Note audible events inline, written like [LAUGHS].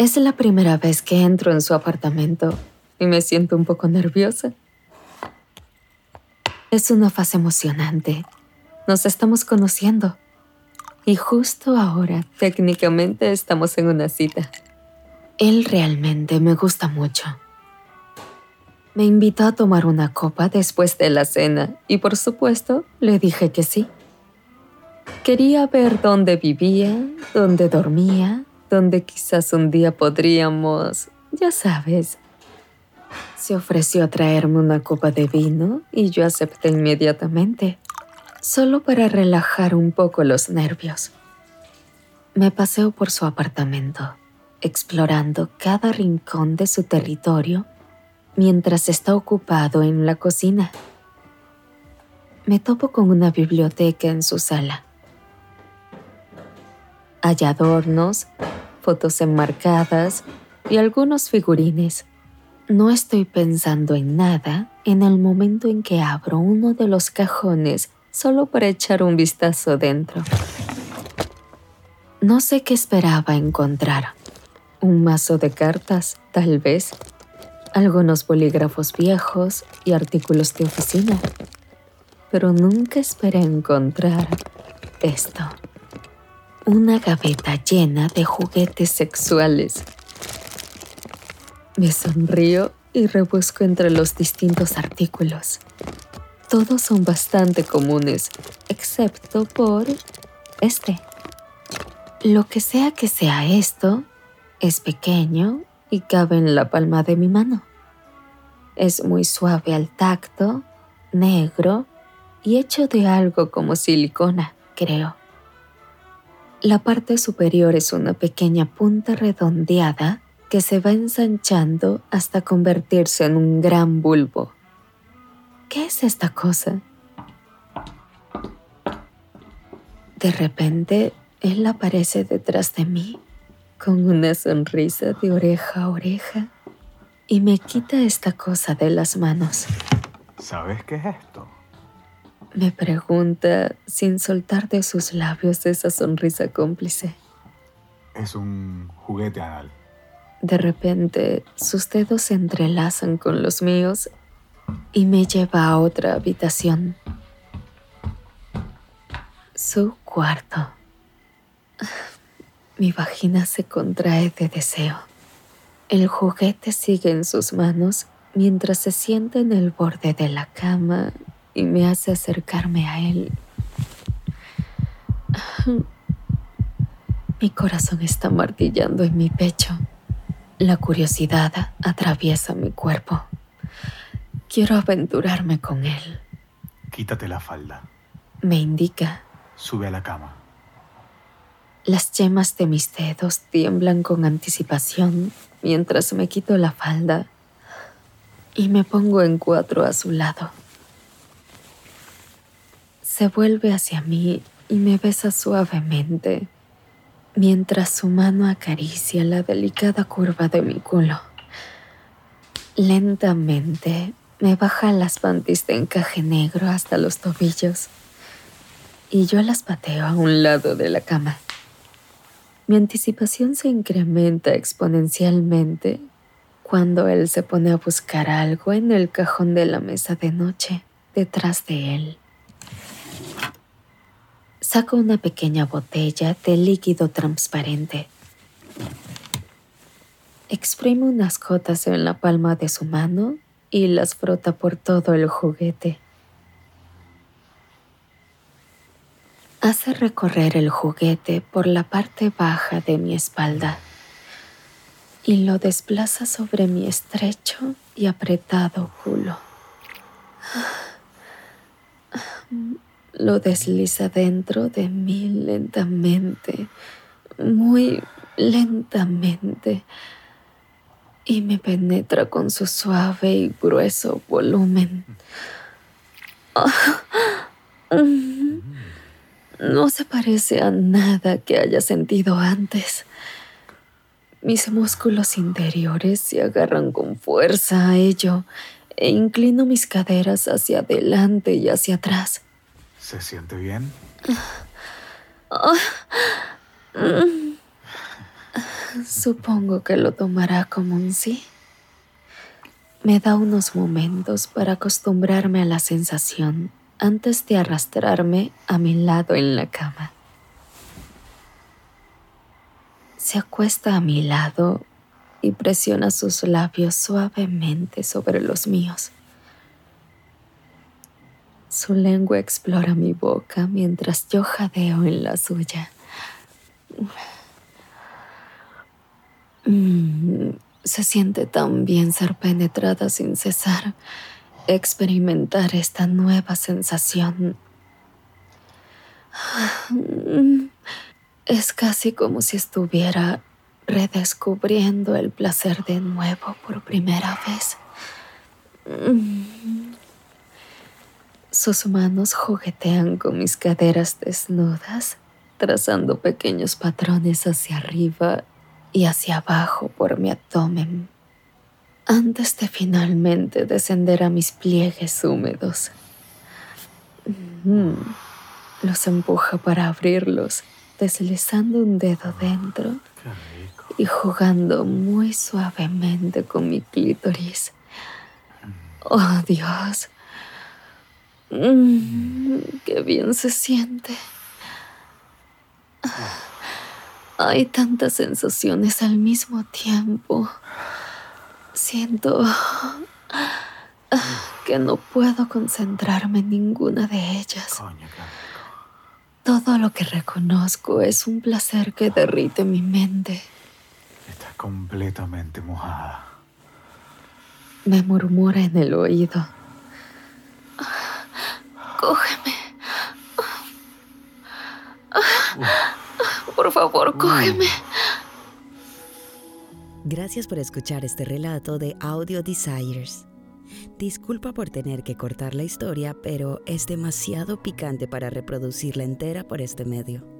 Es la primera vez que entro en su apartamento y me siento un poco nerviosa. Es una fase emocionante. Nos estamos conociendo. Y justo ahora, técnicamente, estamos en una cita. Él realmente me gusta mucho. Me invitó a tomar una copa después de la cena y por supuesto le dije que sí. Quería ver dónde vivía, dónde dormía, dónde quizás un día podríamos, ya sabes. Se ofreció a traerme una copa de vino y yo acepté inmediatamente, solo para relajar un poco los nervios. Me paseo por su apartamento, explorando cada rincón de su territorio mientras está ocupado en la cocina. Me topo con una biblioteca en su sala hay adornos, fotos enmarcadas y algunos figurines. No estoy pensando en nada en el momento en que abro uno de los cajones solo para echar un vistazo dentro. No sé qué esperaba encontrar. Un mazo de cartas, tal vez. Algunos bolígrafos viejos y artículos de oficina. Pero nunca esperé encontrar esto una gaveta llena de juguetes sexuales. Me sonrío y rebusco entre los distintos artículos. Todos son bastante comunes, excepto por este. Lo que sea que sea esto, es pequeño y cabe en la palma de mi mano. Es muy suave al tacto, negro y hecho de algo como silicona, creo. La parte superior es una pequeña punta redondeada que se va ensanchando hasta convertirse en un gran bulbo. ¿Qué es esta cosa? De repente, él aparece detrás de mí con una sonrisa de oreja a oreja y me quita esta cosa de las manos. ¿Sabes qué es esto? Me pregunta sin soltar de sus labios esa sonrisa cómplice. Es un juguete anal. De repente, sus dedos se entrelazan con los míos y me lleva a otra habitación. Su cuarto. Mi vagina se contrae de deseo. El juguete sigue en sus manos mientras se sienta en el borde de la cama y me hace acercarme a él. Mi corazón está martillando en mi pecho. La curiosidad atraviesa mi cuerpo. Quiero aventurarme con él. Quítate la falda. Me indica. Sube a la cama. Las yemas de mis dedos tiemblan con anticipación mientras me quito la falda y me pongo en cuatro a su lado. Se vuelve hacia mí y me besa suavemente, mientras su mano acaricia la delicada curva de mi culo. Lentamente me baja las panties de encaje negro hasta los tobillos y yo las pateo a un lado de la cama. Mi anticipación se incrementa exponencialmente cuando él se pone a buscar algo en el cajón de la mesa de noche detrás de él. Saco una pequeña botella de líquido transparente. Exprime unas gotas en la palma de su mano y las frota por todo el juguete. Hace recorrer el juguete por la parte baja de mi espalda y lo desplaza sobre mi estrecho y apretado culo. Lo desliza dentro de mí lentamente, muy lentamente, y me penetra con su suave y grueso volumen. [LAUGHS] No se parece a nada que haya sentido antes. Mis músculos interiores se agarran con fuerza a ello e inclino mis caderas hacia adelante y hacia atrás. ¿Se siente bien? Supongo que lo tomará como un sí. Me da unos momentos para acostumbrarme a la sensación antes de arrastrarme a mi lado en la cama. Se acuesta a mi lado y presiona sus labios suavemente sobre los míos. Su lengua explora mi boca mientras yo jadeo en la suya. Mm, se siente tan bien ser penetrada sin cesar, experimentar esta nueva sensación. Es casi como si estuviera redescubriendo el placer de nuevo por primera vez. Sus manos juguetean con mis caderas desnudas, trazando pequeños patrones hacia arriba y hacia abajo por mi abdomen, antes de finalmente descender a mis pliegues húmedos. Mm, los empuja para abrirlos, deslizando un dedo dentro y jugando muy suavemente con mi clítoris. Oh Dios, mm, qué bien se siente. Hay tantas sensaciones al mismo tiempo. Siento que no puedo concentrarme en ninguna de ellas. Todo lo que reconozco es un placer que derrite mi mente. Está completamente mojada. Me murmura en el oído. Cógeme. Por favor, cógeme. Gracias por escuchar este relato de Audio Desires. Disculpa por tener que cortar la historia, pero es demasiado picante para reproducirla entera por este medio.